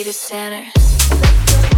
a data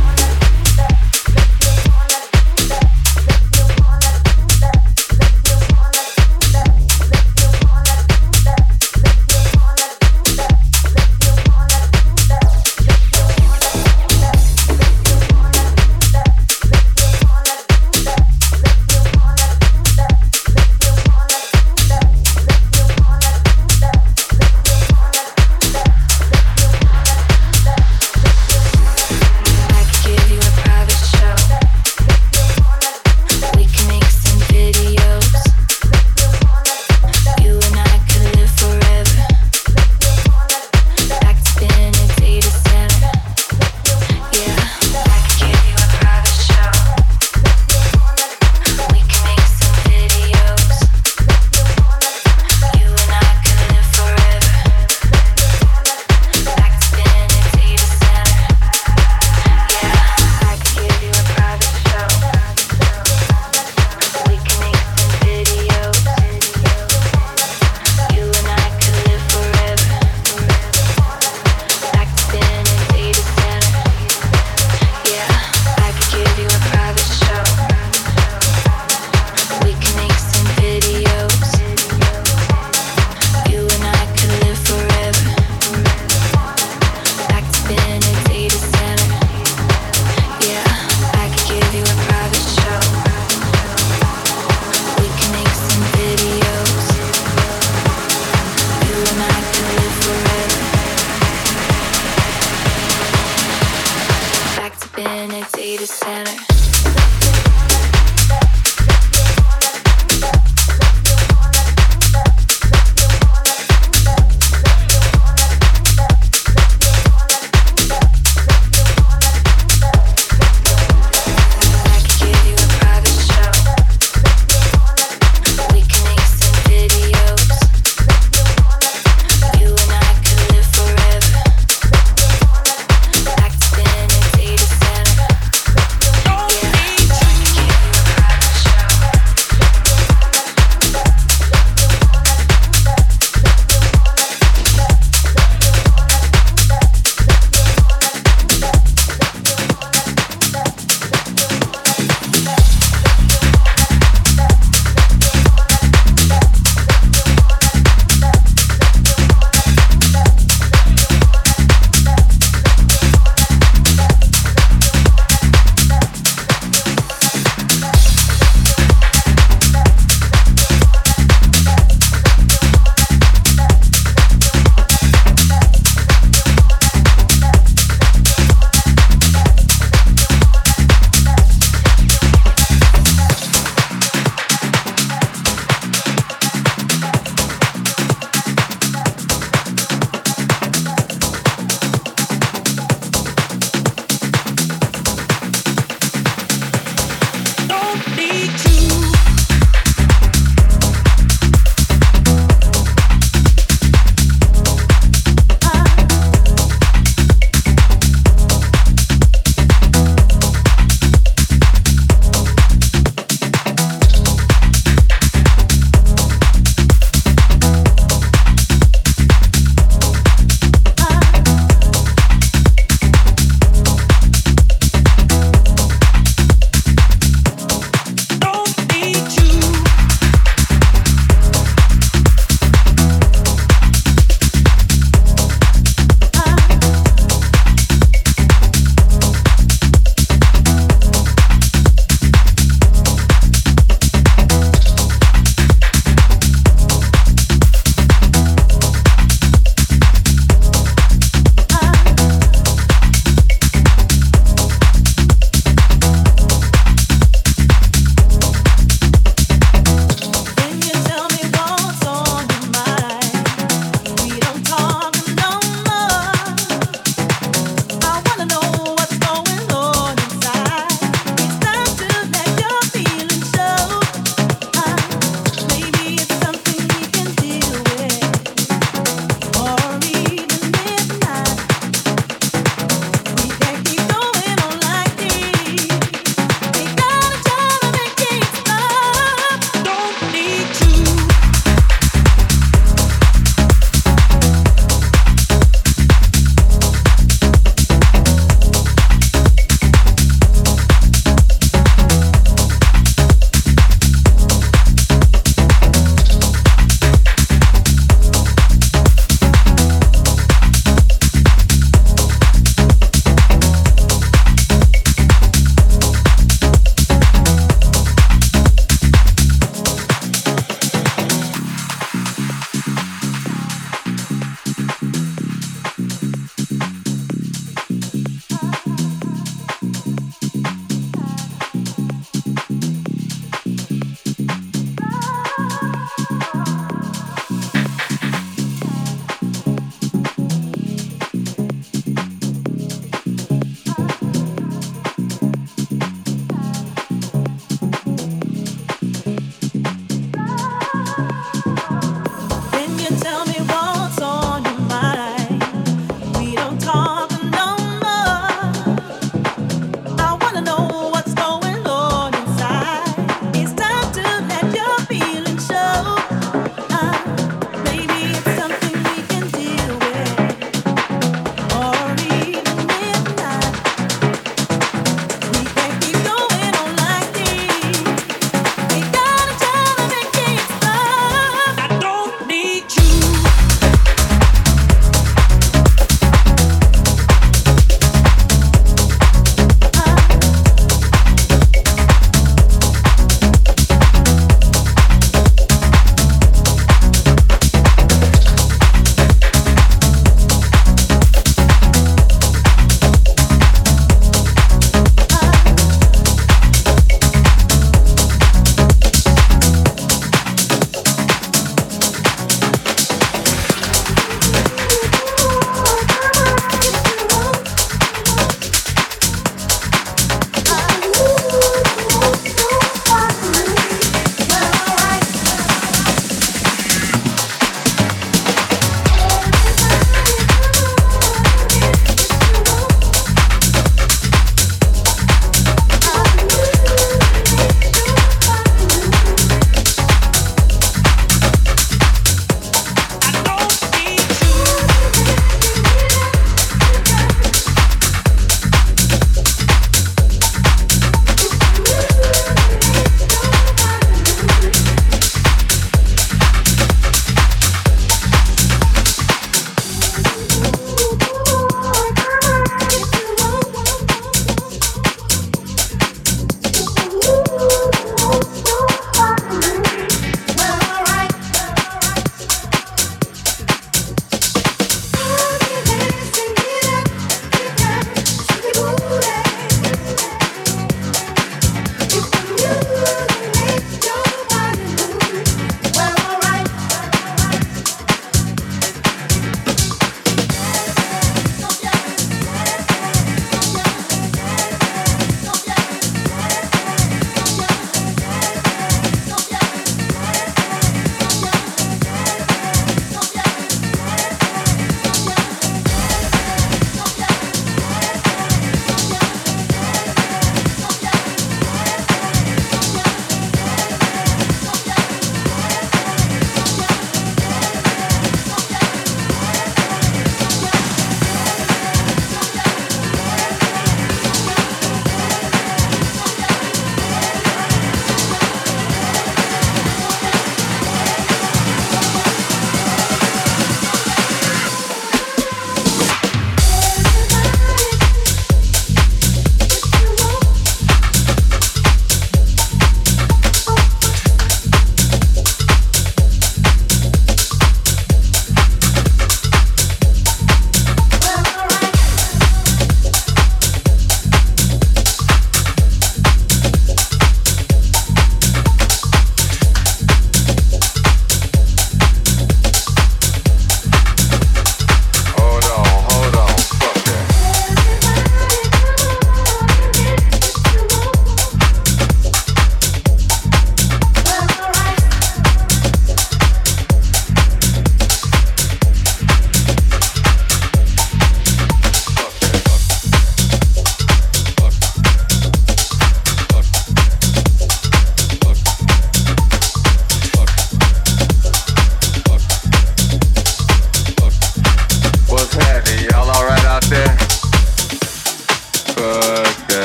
Being a data center.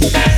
Thank you.